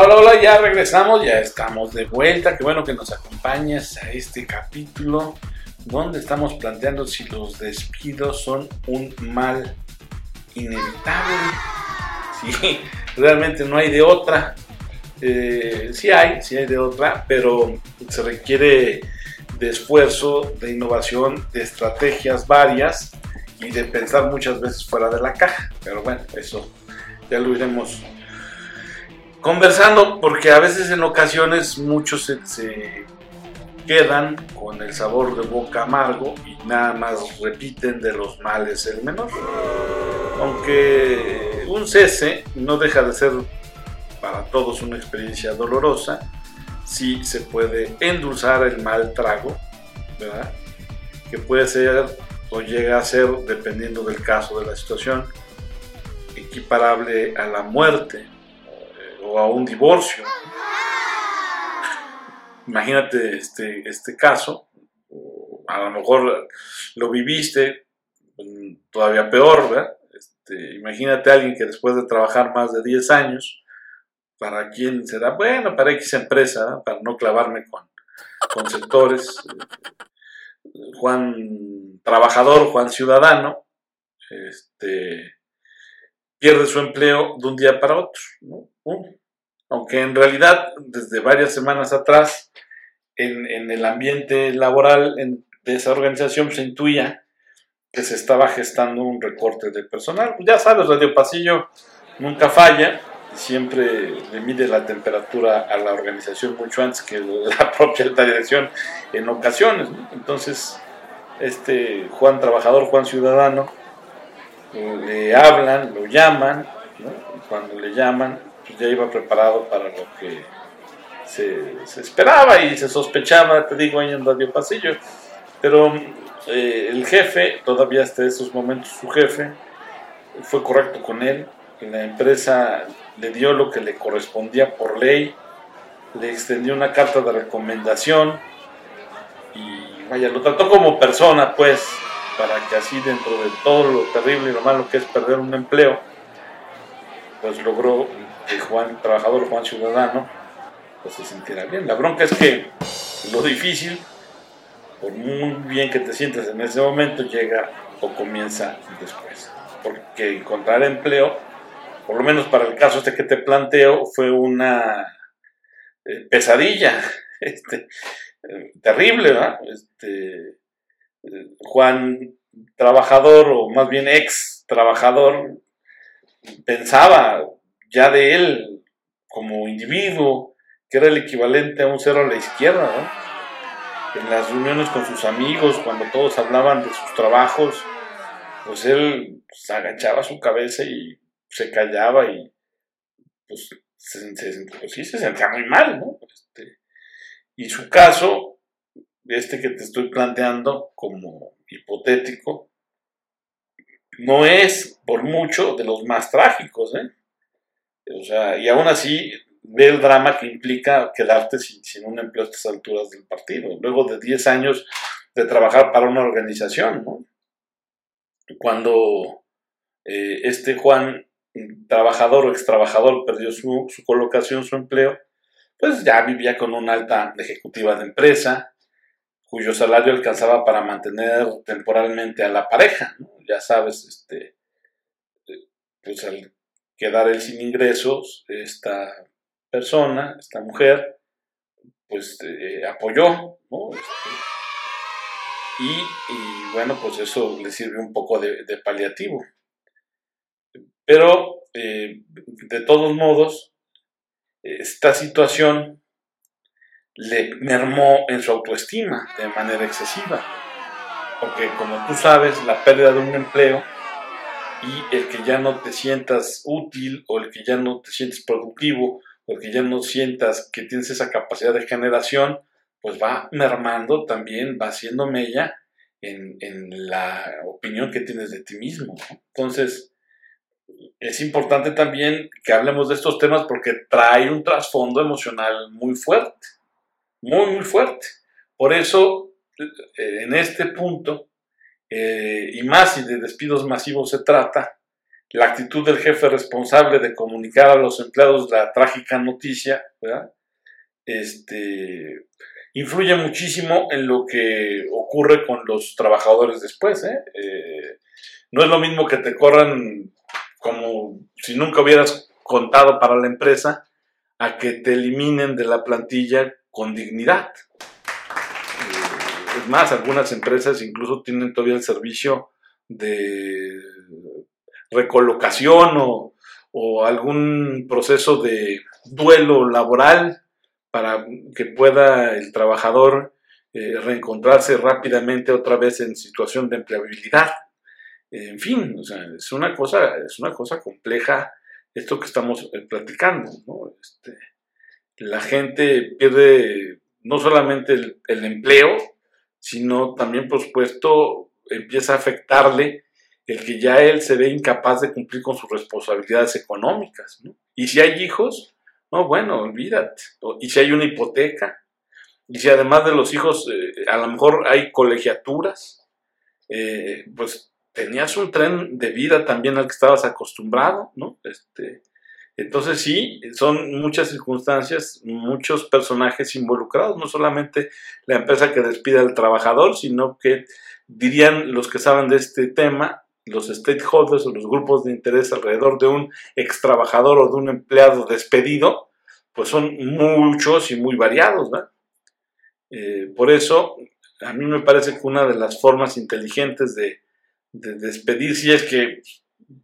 Hola, hola, ya regresamos, ya estamos de vuelta. Qué bueno que nos acompañes a este capítulo donde estamos planteando si los despidos son un mal inevitable. Sí, realmente no hay de otra. Eh, sí hay, sí hay de otra, pero se requiere de esfuerzo, de innovación, de estrategias varias y de pensar muchas veces fuera de la caja. Pero bueno, eso ya lo iremos conversando, porque a veces en ocasiones muchos se, quedan con el sabor de boca amargo y nada más repiten de los males el menor. Aunque un cese no deja de ser para todos una experiencia dolorosa, sí se puede endulzar el mal trago. Que puede ser o llega a ser, dependiendo del caso de la situación, equiparable a la muerte a un divorcio. Imagínate este, este caso, a lo mejor lo viviste mm, todavía peor, ¿verdad? Este, imagínate a alguien que después de trabajar más de 10 años, para quién será, bueno, para X empresa, para no clavarme con, con sectores, Juan trabajador, Juan ciudadano, este, pierde su empleo de un día para otro. ¿no? Aunque en realidad desde varias semanas atrás en, el ambiente laboral de esa organización se intuía que se estaba gestando un recorte de personal. Ya sabes, Radio Pasillo nunca falla, siempre le mide la temperatura a la organización mucho antes que la propia alta dirección en ocasiones. Entonces, este Juan Trabajador, Juan Ciudadano, le hablan, lo llaman, cuando le llaman, ya iba preparado para lo que se, esperaba y se sospechaba, te digo, ahí en Radio Pasillo. Pero eh, el jefe, todavía hasta esos momentos su jefe, fue correcto con él. La empresa le dio lo que le correspondía por ley, le extendió una carta de recomendación y vaya, lo trató como persona, pues, para que así dentro de todo lo terrible y lo malo que es perder un empleo, pues logró que Juan, trabajador Juan Ciudadano, pues se sintiera bien. La bronca es que lo difícil, por muy bien que te sientes en ese momento, llega o comienza después. Porque encontrar empleo, por lo menos para el caso este que te planteo, fue una eh, pesadilla, este, eh, terrible, ¿verdad? Este, Juan trabajador, o más bien ex trabajador, pensaba ya de él como individuo, que era el equivalente a un cero a la izquierda, ¿no? En las reuniones con sus amigos, cuando todos hablaban de sus trabajos, pues él pues, agachaba su cabeza y se callaba y pues, se, pues sí se sentía muy mal, ¿no? Este, y su caso este que te estoy planteando como hipotético, no es por mucho de los más trágicos, ¿eh? O sea, y aún así ve el drama que implica quedarte sin, un empleo a estas alturas del partido, luego de 10 años de trabajar para una organización, ¿no? Cuando eh, este Juan, trabajador o ex trabajador, perdió su, colocación, su empleo, pues ya vivía con una alta ejecutiva de empresa, cuyo salario alcanzaba para mantener temporalmente a la pareja, Ya sabes, este, pues al quedar él sin ingresos, esta persona, esta mujer, pues eh, apoyó, ¿no? Y, bueno, pues eso le sirve un poco de, paliativo. Pero, eh, de todos modos, esta situación le mermó en su autoestima de manera excesiva. Porque como tú sabes, la pérdida de un empleo y el que ya no te sientas útil o el que ya no te sientes productivo o el que ya no sientas que tienes esa capacidad de generación, pues va mermando también, va haciendo mella en, en la opinión que tienes de ti mismo. Entonces, es importante también que hablemos de estos temas porque trae un trasfondo emocional muy fuerte muy, muy fuerte. Por eso, eh, en este punto, eh, y más si de despidos masivos se trata, la actitud del jefe responsable de comunicar a los empleados la trágica noticia, Este, influye muchísimo en lo que ocurre con los trabajadores después. ¿eh? Eh, no es lo mismo que te corran como si nunca hubieras contado para la empresa a que te eliminen de la plantilla con dignidad. Más, algunas empresas incluso tienen todavía el servicio de recolocación o, algún proceso de duelo laboral para que pueda el trabajador eh, reencontrarse rápidamente otra vez en situación de empleabilidad. En fin, es una cosa, es una cosa compleja esto que estamos eh, platicando. Este, la gente pierde no solamente el, empleo, sino también, por supuesto, empieza a afectarle el que ya él se ve incapaz de cumplir con sus responsabilidades económicas. Y si hay hijos, no, bueno, olvídate. Y si hay una hipoteca, y si además de los hijos eh, a lo mejor hay colegiaturas, eh, pues tenías un tren de vida también al que estabas acostumbrado, ¿no? Este, entonces sí, son muchas circunstancias, muchos personajes involucrados, no solamente la empresa que despide al trabajador, sino que dirían los que saben de este tema, los stakeholders o los grupos de interés alrededor de un ex trabajador o de un empleado despedido, pues son muchos y muy variados. Eh, por eso, a mí me parece que una de las formas inteligentes de, despedir, si es que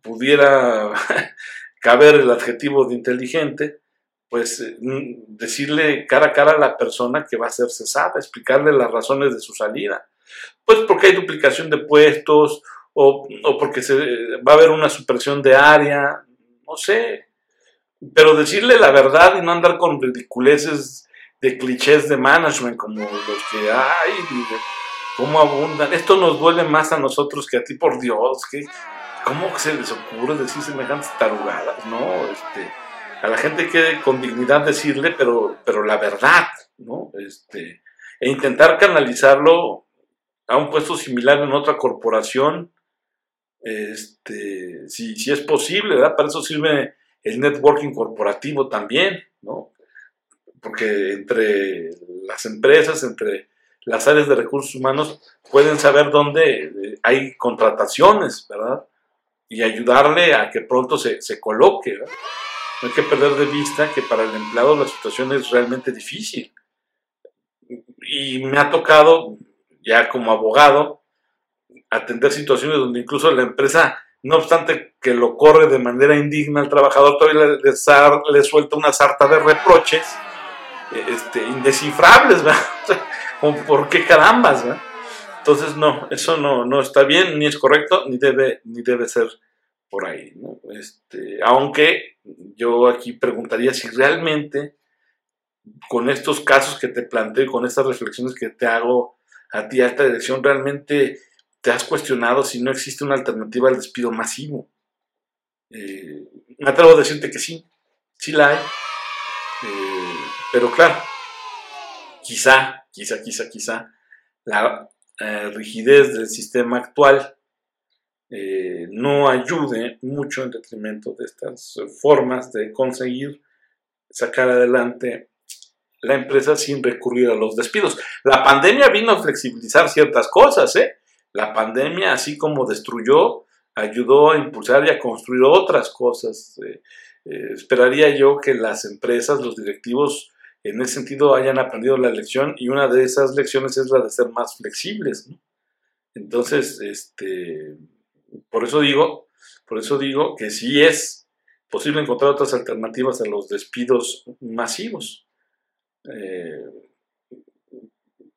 pudiera caber el adjetivo de inteligente, pues eh, decirle cara a cara a la persona que va a ser cesada, explicarle las razones de su salida. Pues porque hay duplicación de puestos o, porque se, va a haber una supresión de área, no sé. Pero decirle la verdad y no andar con ridiculeces de clichés de management como los que hay, cómo abundan. Esto nos duele más a nosotros que a ti, por Dios. que ¿Cómo se les ocurre decir semejantes tarugadas? No, este, a la gente que con dignidad decirle, pero, pero la verdad, ¿no? Este, e intentar canalizarlo a un puesto similar en otra corporación este, si, si es posible, ¿verdad? Para eso sirve el networking corporativo también, ¿no? Porque entre las empresas, entre las áreas de recursos humanos, pueden saber dónde eh, hay contrataciones, ¿verdad? Y ayudarle a que pronto se, se coloque. No hay que perder de vista que para el empleado la situación es realmente difícil. Y me ha tocado, ya como abogado, atender situaciones donde incluso la empresa, no obstante que lo corre de manera indigna al trabajador, todavía le, le, suelta una sarta de reproches este, indescifrables, ¿verdad? ¿Por qué carambas? ¿verdad? Entonces, no, eso no, no está bien, ni es correcto, ni debe, ni debe ser por ahí. ¿no? Este, aunque yo aquí preguntaría si realmente con estos casos que te planteo y con estas reflexiones que te hago a ti, alta dirección, realmente te has cuestionado si no existe una alternativa al despido masivo. Eh, me atrevo a decirte que sí, sí la hay. Eh, pero claro, quizá, quizá, quizá, quizá, la eh, rigidez del sistema actual no ayude mucho en detrimento de estas formas de conseguir sacar adelante la empresa sin recurrir a los despidos. La pandemia vino a flexibilizar ciertas cosas, ¿eh? La pandemia, así como destruyó, ayudó a impulsar y a construir otras cosas. Eh, eh, esperaría yo que las empresas, los directivos, en ese sentido hayan aprendido la lección y una de esas lecciones es la de ser más flexibles. Entonces, este, por eso digo, por eso digo que sí es posible encontrar otras alternativas a los despidos masivos. Eh,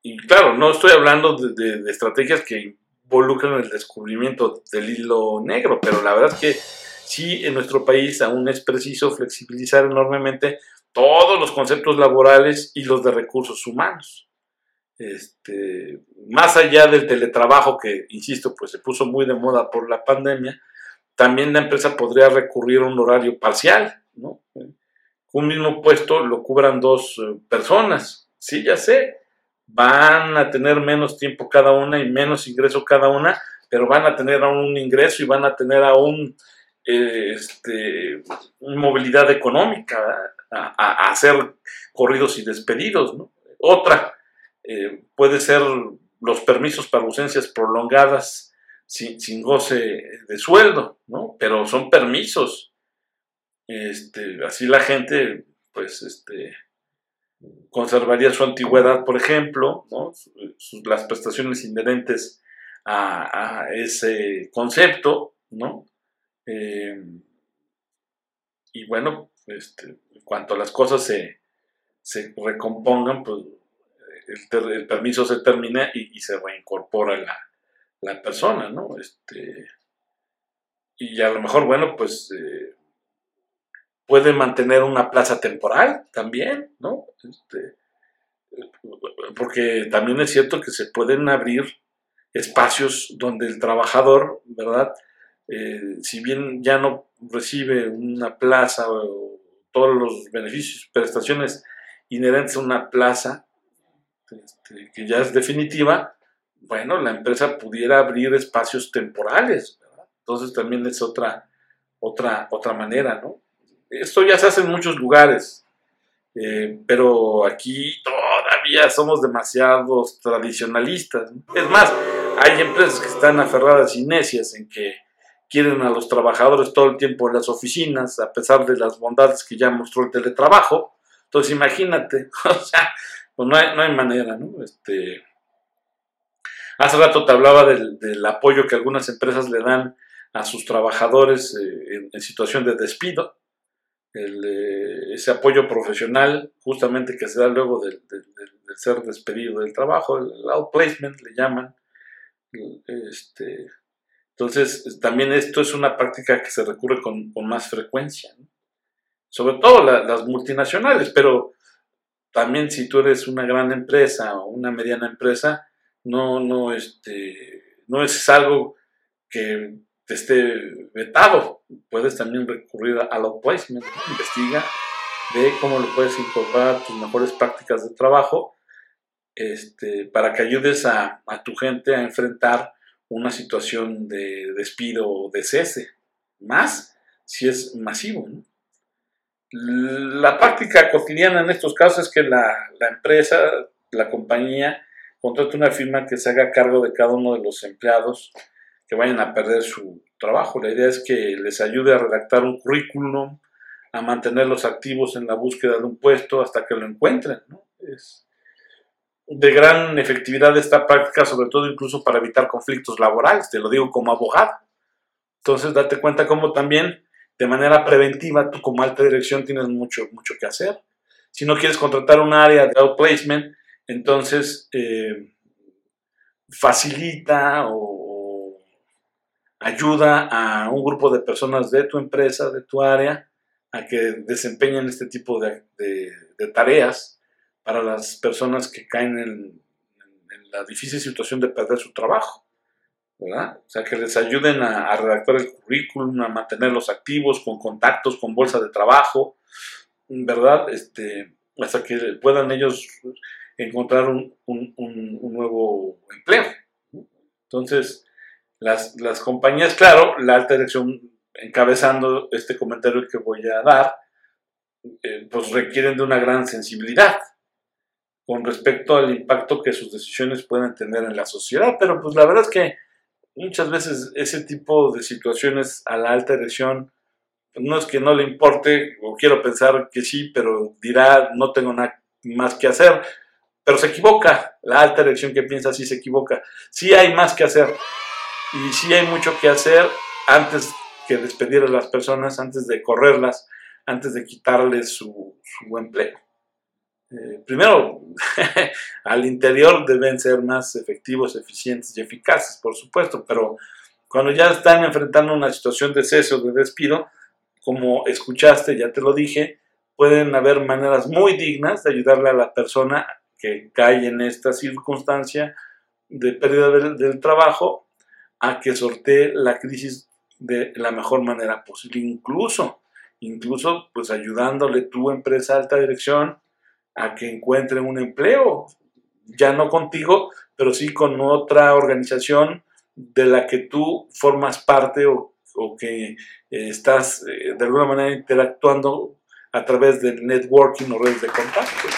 y claro, no estoy hablando de estrategias que involucran el descubrimiento del hilo negro, pero la verdad es que sí en nuestro país aún es preciso flexibilizar enormemente todos los conceptos laborales y los de recursos humanos. Este, más allá del teletrabajo que, insisto, pues se puso muy de moda por la pandemia, también la empresa podría recurrir a un horario parcial, ¿no? Un mismo puesto lo cubran dos eh, personas, sí, ya sé, van a tener menos tiempo cada una y menos ingreso cada una, pero van a tener aún un ingreso y van a tener aún eh, este, movilidad económica, a, hacer corridos y despedidos. Otra eh, puede ser los permisos para ausencias prolongadas sin, sin, goce de sueldo, ¿no? Pero son permisos. Este, así la gente, pues, este, conservaría su antigüedad, por ejemplo, ¿no? las prestaciones inherentes a, ese concepto, ¿no? Eh, y bueno, este, en cuanto las cosas se, se recompongan, pues el, permiso se termina y, se reincorpora la, la, persona, ¿no? Este, y a lo mejor, bueno, pues eh, puede mantener una plaza temporal también, ¿no? Este, porque también es cierto que se pueden abrir espacios donde el trabajador, ¿verdad? Eh, si bien ya no recibe una plaza o todos los beneficios, prestaciones inherentes a una plaza, este, que ya es definitiva, bueno, la empresa pudiera abrir espacios temporales. Entonces también es otra, otra, otra manera, ¿no? Esto ya se hace en muchos lugares, eh, pero aquí todavía somos demasiados tradicionalistas. Es más, hay empresas que están aferradas y necias en que quieren a los trabajadores todo el tiempo en las oficinas, a pesar de las bondades que ya mostró el teletrabajo. Entonces, imagínate, o sea, pues no hay, no hay manera, ¿no? Este, hace rato te hablaba del, apoyo que algunas empresas le dan a sus trabajadores eh, en, situación de despido. Eh, ese apoyo profesional, justamente que se da luego del, ser despedido del trabajo, el outplacement le llaman. Este, entonces, también esto es una práctica que se recurre con, más frecuencia, sobre todo las multinacionales, pero también si tú eres una gran empresa o una mediana empresa, no, no, este, no es algo que te esté vetado. Puedes también recurrir a los placement, investiga, ve cómo lo puedes incorporar a tus mejores prácticas de trabajo este, para que ayudes a, a tu gente a enfrentar una situación de despido o de cese, más si es masivo. La práctica cotidiana en estos casos es que la, empresa, la compañía, contrate una firma que se haga cargo de cada uno de los empleados que vayan a perder su trabajo. La idea es que les ayude a redactar un currículum, a mantenerlos activos en la búsqueda de un puesto hasta que lo encuentren. De gran efectividad esta práctica, sobre todo incluso para evitar conflictos laborales, te lo digo como abogado. Entonces, date cuenta cómo también de manera preventiva tú como alta dirección tienes mucho, mucho que hacer. Si no quieres contratar un área de outplacement, entonces eh, facilita o ayuda a un grupo de personas de tu empresa, de tu área, a que desempeñen este tipo de tareas para las personas que caen en, la difícil situación de perder su trabajo. ¿verdad? O sea, que les ayuden a, redactar el currículum, a mantenerlos activos, con contactos, con bolsa de trabajo, ¿verdad? Este, hasta que puedan ellos encontrar un, nuevo empleo. Entonces, las, compañías, claro, la alta dirección encabezando este comentario que voy a dar, eh, pues requieren de una gran sensibilidad, con respecto al impacto que sus decisiones pueden tener en la sociedad. Pero pues la verdad es que muchas veces ese tipo de situaciones a la alta dirección pues, no es que no le importe, o quiero pensar que sí, pero dirá no tengo nada más que hacer, pero se equivoca. La alta dirección que piensa así se equivoca. Sí hay más que hacer y sí hay mucho que hacer antes que despedir a las personas, antes de correrlas, antes de quitarles su, su empleo. Eh, primero, al interior deben ser más efectivos, eficientes y eficaces, por supuesto, pero cuando ya están enfrentando una situación de cese de despido, como escuchaste, ya te lo dije, pueden haber maneras muy dignas de ayudarle a la persona que cae en esta circunstancia de pérdida del, trabajo a que sortee la crisis de la mejor manera posible, incluso, incluso pues ayudándole tu empresa alta dirección a que encuentren un empleo, ya no contigo, pero sí con otra organización de la que tú formas parte o, o que eh, estás eh, de alguna manera interactuando a través del networking o redes de contacto.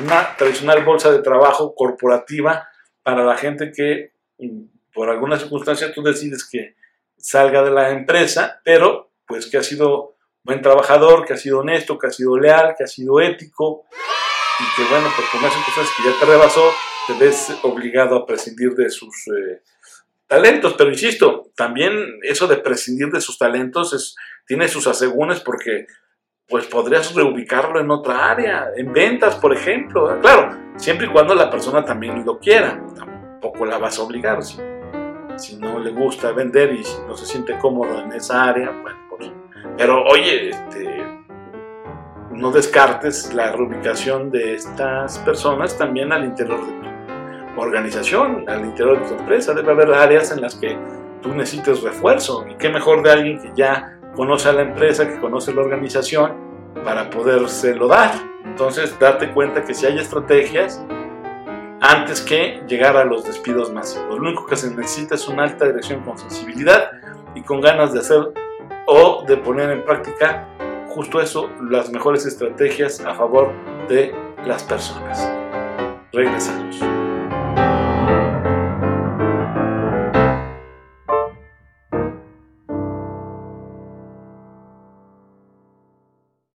Una tradicional bolsa de trabajo corporativa para la gente que mm, por alguna circunstancia tú decides que salga de la empresa, pero pues que ha sido buen trabajador, que ha sido honesto, que ha sido leal, que ha sido ético y que bueno, pues como hacen cosas que ya te rebasó, te ves obligado a prescindir de sus eh, talentos. Pero insisto, también eso de prescindir de sus talentos es, tiene sus asegúnes porque pues podrías reubicarlo en otra área, en ventas, por ejemplo. Claro, siempre y cuando la persona también lo quiera. Tampoco la vas a obligar. Si, si no le gusta vender y no se siente cómodo en esa área, bueno, pues, pero oye, este, no descartes la reubicación de estas personas también al interior de tu organización, al interior de tu empresa. Debe haber áreas en las que tú necesites refuerzo. Y qué mejor de alguien que ya conoce a la empresa, que conoce la organización, para podérselo dar. Entonces, date cuenta que si hay estrategias, antes que llegar a los despidos masivos. Lo único que se necesita es una alta dirección con sensibilidad y con ganas de hacer o de poner en práctica justo eso, las mejores estrategias a favor de las personas. Regresamos.